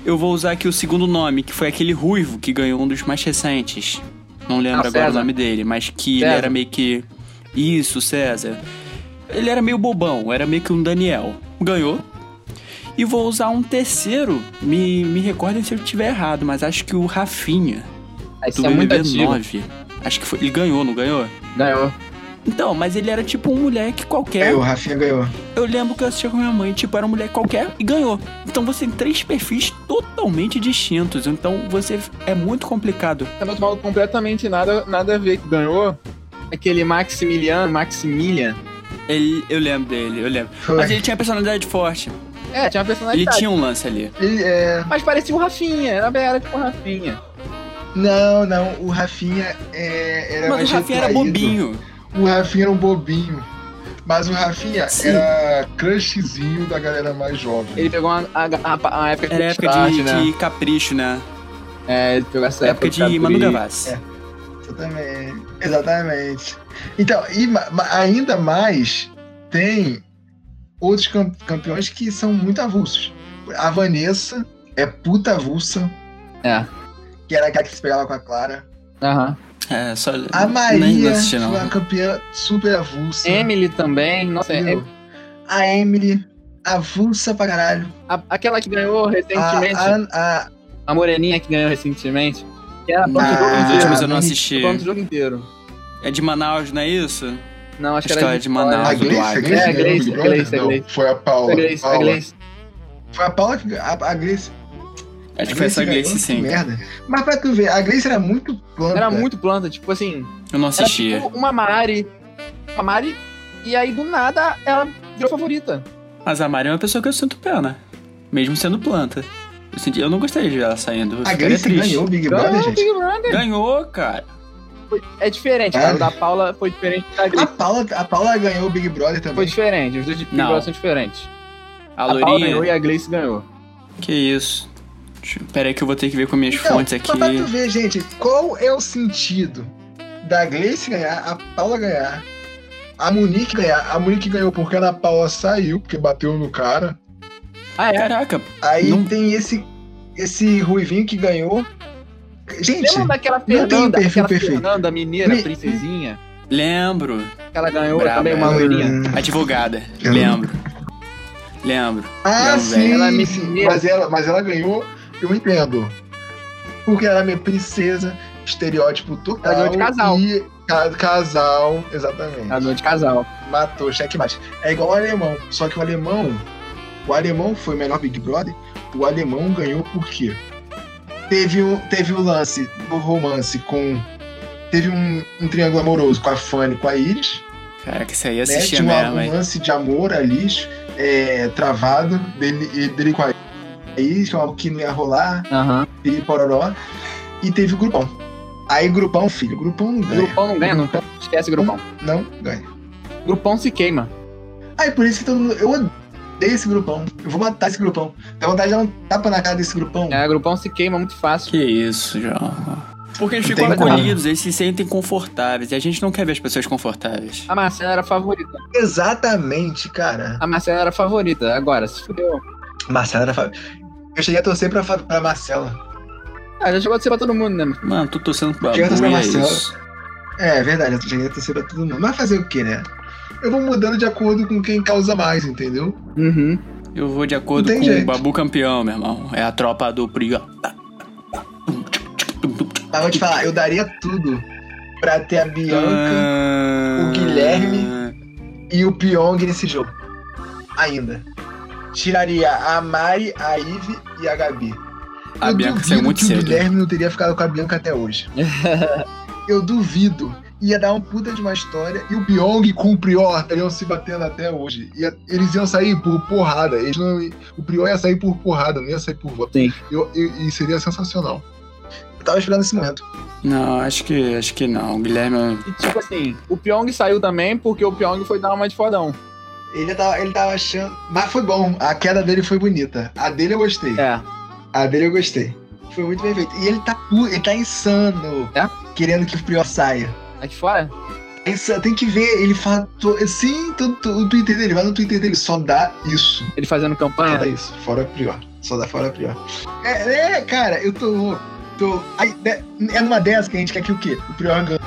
Eu vou usar aqui o segundo nome, que foi aquele ruivo que ganhou um dos mais recentes. Não lembro Ah, agora o nome dele, mas que ele César. era meio que. Isso, César. Ele era meio bobão, era meio que um Daniel. Ganhou. E vou usar um terceiro. Me, me recordem se eu estiver errado, mas acho que o Rafinha, Isso do é muito BBB antigo. 9. Acho que foi. Ele ganhou, não ganhou? Ganhou. Então, mas ele era tipo um moleque qualquer. É, o Rafinha ganhou. Eu lembro que eu assistia com minha mãe, tipo, era um moleque qualquer e ganhou. Então você tem três perfis totalmente distintos. Então você é muito complicado. Tá no mal completamente nada, nada a ver. Ganhou aquele Maximiliano, Maximilian. Ele, eu lembro dele, eu lembro. Foi. Mas ele tinha personalidade forte. É, tinha uma Ele personalidade. tinha um lance ali. Ele é. Mas parecia o Rafinha, era era tipo o Rafinha. Não, não, o Rafinha é, era Mas mais o Rafinha era retraído. bobinho. O Rafinha era um bobinho. Mas o Rafinha Sim. era crushzinho da galera mais jovem. Ele pegou a, a, a- a época Era época start, de, né? de capricho, né? É, ele pegou essa Época época, de Manu Gavassi. É. Exatamente. Exatamente. Então, e ma- ma- ainda mais tem outros cam- campeões que são muito avulsos. A Vanessa é puta avulsa, É. que era aquela que se pegava com a Clara. Aham. É, só. A nem Maria foi não. uma campeã super avulsa. Emily também, nossa, é-? A Emily, avulsa pra caralho. a- aquela que ganhou A, recentemente, a, a, a, moreninha que ganhou recentemente, que era Ah, planta o jogo Os inteiro. últimos eu não assisti. Planta o jogo inteiro. É de Manaus, não é isso? Não, acho, Acho que que era ela é de Manaus. A do Gleice, a Acre. Gleice É, o Gleice, Brother? Gleice, Não, Gleice. foi a Paula. Foi a Gleice, foi a Paula. Gleice. foi a Paula que. A, a Gleice. Acho que a foi essa ganhou, Gleice, sim. merda. Mas pra tu ver, a Gleice era muito planta. Era muito planta, tipo assim, Eu não era assistia. tipo uma Mari. Uma Mari, e aí do nada ela virou favorita. Mas a Mari é uma pessoa que eu sinto pena. Mesmo sendo planta. Eu, senti- eu não gostaria de ver ela saindo. A Gleice ganhou o Big Ganhou Brother, o gente. Big Brother. Ganhou, cara. É diferente, É. cara. O da Paula foi diferente da A Gleice. Paula, a Paula ganhou o Big Brother Foi também. diferente, os dois Big Não. Brother são diferentes. A A Paula ganhou e a Gleice ganhou. Que isso. Pera aí que eu vou ter que ver com minhas Então, fontes aqui. mas pra tu ver, gente, qual é o sentido da Gleice ganhar, a Paula ganhar, a Monique ganhar. A Monique ganhou porque a Ana Paula saiu, porque bateu no cara. Ah, é? Caraca, Aí Não- tem esse, esse Ruivinho que ganhou. Gente, Lembra daquela tem um Fernanda, perfil aquela perfeito. Fernanda mineira, Me- princesinha? lembro. Ela ganhou Braba, também uma ela. loirinha. Hum. Advogada. Eu- Lembro. Lembro. Ah, Não, sim. Ela me- sim. Mas ela, mas ela ganhou, eu entendo. Porque ela é minha princesa, estereótipo total. Ganhou de casal. E ca- casal, exatamente. Ganhou de casal. Matou, checkmate. É igual o alemão, só que o alemão, o alemão foi o melhor Big Brother, o alemão ganhou por quê? Teve o, teve o lance do romance com. Teve um, um triângulo amoroso com a Fanny e com a Iris. Caraca, isso aí eu Né? assistia Tinha mesmo, um, hein? lance de amor ali, é, travado, dele, e- dele com a Iris, que é algo que não ia rolar, Aham. e pororó. E teve o grupão. Aí grupão, filho, grupão não ganha. grupão não ganha nunca. Esquece o grupão. Não ganha. O grupão se queima. Aí por isso que todo mundo. Eu odeio esse grupão. Eu vou matar esse grupão. Dá vontade de dar um tapa na cara desse grupão. É, grupão se queima muito fácil. Que isso, João. Porque eles Não ficam acolhidos, eles se sentem confortáveis. E a gente não quer ver as pessoas confortáveis. A Marcela era a favorita. Exatamente, cara. A Marcela era a favorita. Agora, se fudeu. Marcela era. fa- Eu cheguei a torcer pra, pra Marcela. Ah, já chegou a ser pra todo mundo, né? Mano, tô torcendo pro Chega a ser e é Marcelo. isso. É, é verdade, eu cheguei a torcer pra todo mundo. Mas fazer o quê, né? Eu vou mudando de acordo com quem causa mais, entendeu? Uhum. Eu vou de acordo com o jeito. Babu campeão, meu irmão. É a tropa do Prió. Mas vou te falar, eu daria tudo pra ter a Bianca Ah, o Guilherme. e o Pyong nesse jogo. Ainda. Tiraria a Mari, a Ive e a Gabi. A eu Bianca duvido saiu muito que o cedo. Guilherme não teria ficado com a Bianca até hoje. eu duvido. Ia dar um puta de uma história e o Pyong com o Prior estariam se batendo até hoje. Ia- eles iam sair por porrada. Eles não, o Prior ia sair por porrada, não ia sair por voto. Sim. Eu- eu- e seria sensacional. eu tava esperando esse momento. Não, acho que, acho que não. O Guilherme. E tipo assim, o Pyong saiu também porque o Pyong foi dar uma de fodão. Ele tava, ele tava achando. Mas foi bom. A queda dele foi bonita. A dele eu gostei. É. A dele eu gostei. Foi muito bem feito. E ele tá, ele tá insano. É? Querendo que o Prior saia. Aqui fora? É tem que ver, ele fala. Sim, todo, todo- o Twitter dele, vai no Twitter dele, só dá isso. Ele fazendo Só campanha? dá isso. Fora Prior. Só dá fora Prior. É, é, cara, eu tô. tô aí, é, é numa dessas que a gente quer que o quê? O Prior ganhe.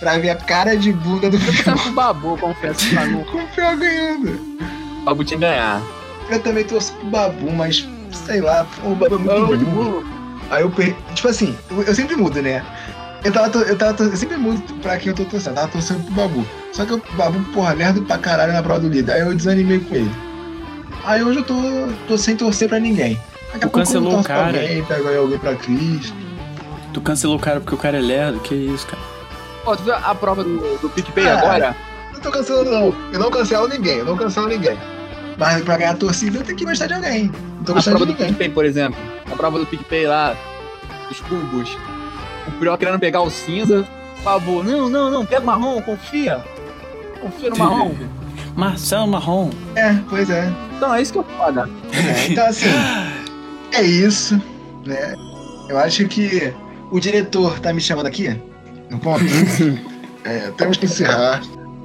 Pra ver a cara de bunda do Eu Prior. sendo pro Babu, confesso Babu- Com o ganhando. o Babu tinha que ganhar. Eu também torço pro Babu, mas sei lá, o Babu é muito burro. Aí eu per... Tipo assim, eu, eu sempre mudo, né? Eu tava, to- eu tava to- eu sempre mudo pra quem eu tô torcendo. Eu tava torcendo pro Babu. Só que o Babu, porra, lerdo pra caralho na prova do líder. Aí eu desanimei com ele. Aí hoje eu tô, tô sem torcer pra ninguém. Daqui a Tu pouco eu cancelou o cara. Pra alguém, pego aí alguém pra Cristo. Tu cancelou o cara porque o cara é lerdo, que isso, cara. Pô, tu viu a prova do, do PicPay Ah, agora? Não tô cancelando, não. Eu não cancelo ninguém, eu não cancelo ninguém. Mas pra ganhar a torcida eu tenho que gostar de alguém. Não tô A gostando prova de do. PicPay, por exemplo. A prova do PicPay lá, dos cubos. O Prior querendo pegar o cinza. Babu, não, não, não, pega o marrom, confia. Confia no marrom. Marcelo Marrom. É, pois é. Então é isso que eu foda. É, então, assim, é isso, né? Eu acho que o diretor tá me chamando aqui, no ponto. É, temos que encerrar.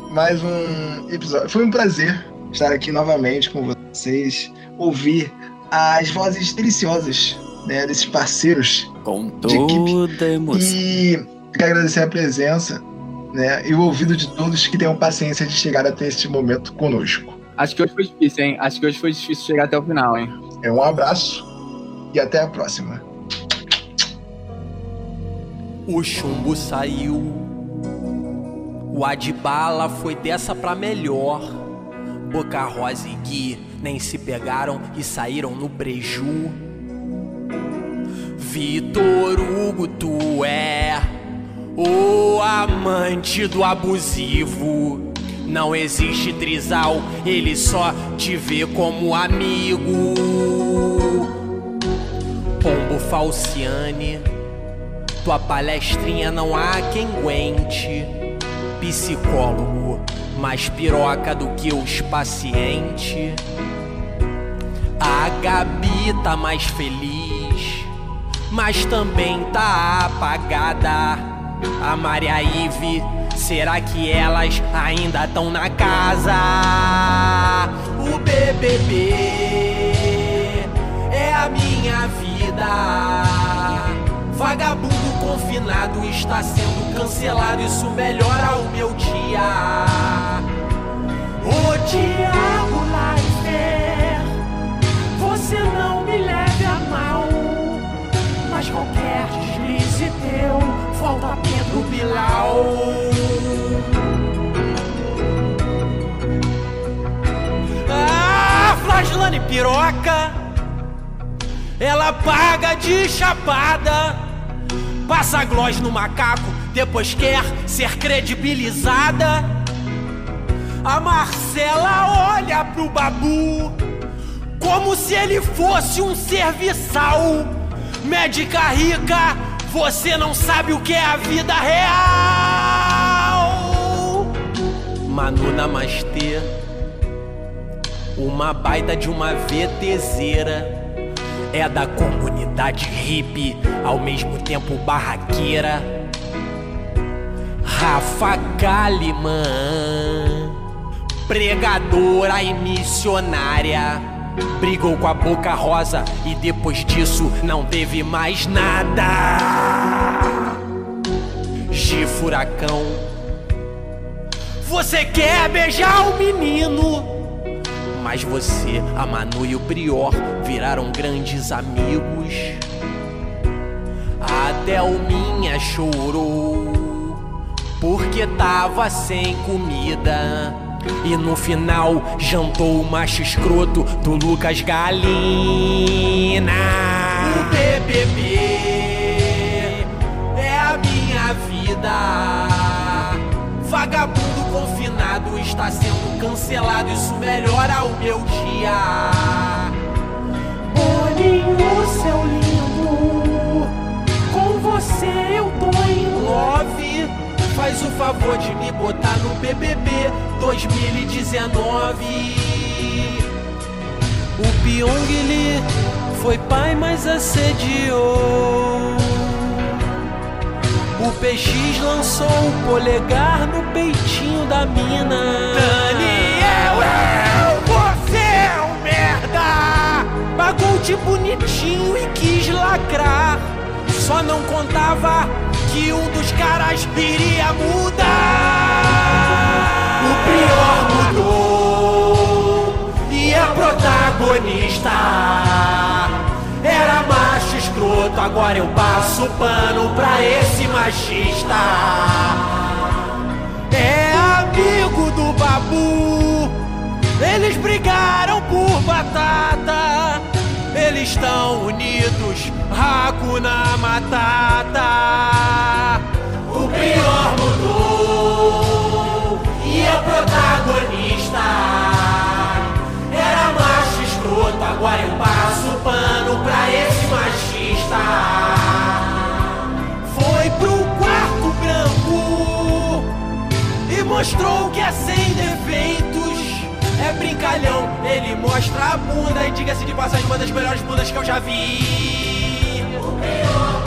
Mais um episódio. Foi um prazer estar aqui novamente com vocês, ouvir as vozes deliciosas né, desses parceiros. Com De equipe. toda emoção. E quero agradecer a presença né, e o ouvido de todos que tenham paciência de chegar até este momento conosco. Acho que hoje foi difícil, hein? Acho que hoje foi difícil chegar até o final, hein? É um abraço e até a próxima. O chumbo saiu. O Adbala foi dessa pra melhor. Boca Rosa e Gui nem se pegaram e saíram no preju. Vitor Hugo, tu é o amante do abusivo. Não existe trisal, ele só te vê como amigo. Pombo Falciane. Tua palestrinha não há quem aguente. Psicólogo, mais piroca do que os pacientes. A Gabi tá mais feliz, mas também tá apagada. A Maria Ive, será que elas ainda estão na casa? O BBB é a minha vida. Vagabundo confinado está sendo cancelado, isso melhora o meu dia. Ô Tiago Leifert, você não me leve a mal, mas qualquer deslize teu, falta Pedro Bilau. Ah, Flagelane Piroca, ela paga de chapada. Passa gloss no macaco, depois quer ser credibilizada. A Marcela olha pro Babu como se ele fosse um serviçal. Médica rica, você não sabe o que é a vida real. Manu Namastê, uma baita de uma VTZera é da comunidade hippie, ao mesmo tempo barraqueira. Rafa Kalimann, pregadora e missionária. Brigou com a boca rosa e depois disso não teve mais nada. G Furacão, você quer beijar o menino? Mas você, a Manu e o Prior viraram grandes amigos. A Delminha chorou porque tava sem comida. E no final jantou o macho escroto do Lucas Galina. O BBB é a minha vida. Vagabundo confinado está sendo cancelado, isso melhora o meu dia. Boninho, seu lindo, com você eu tô em love. Faz o favor de me botar no BBB 2019. O Pyong foi pai, mas assediou. O PX lançou o polegar no peitinho da mina. Daniel, De bonitinho e quis lacrar. Só não contava que um dos caras iria mudar. O pior mudou e a protagonista era macho escroto. Agora eu passo pano pra esse machista. É amigo do babu. Eles brigaram por batata. Eles estão unidos, Hakuna Matata. O pior mudou e a protagonista era macho escroto. Agora eu passo pano pra esse machista. Foi pro quarto branco e mostrou que é sem defeitos é brincalhão. Ele mostra a bunda e diga-se de passagem, uma das melhores bundas que eu já vi. O pior.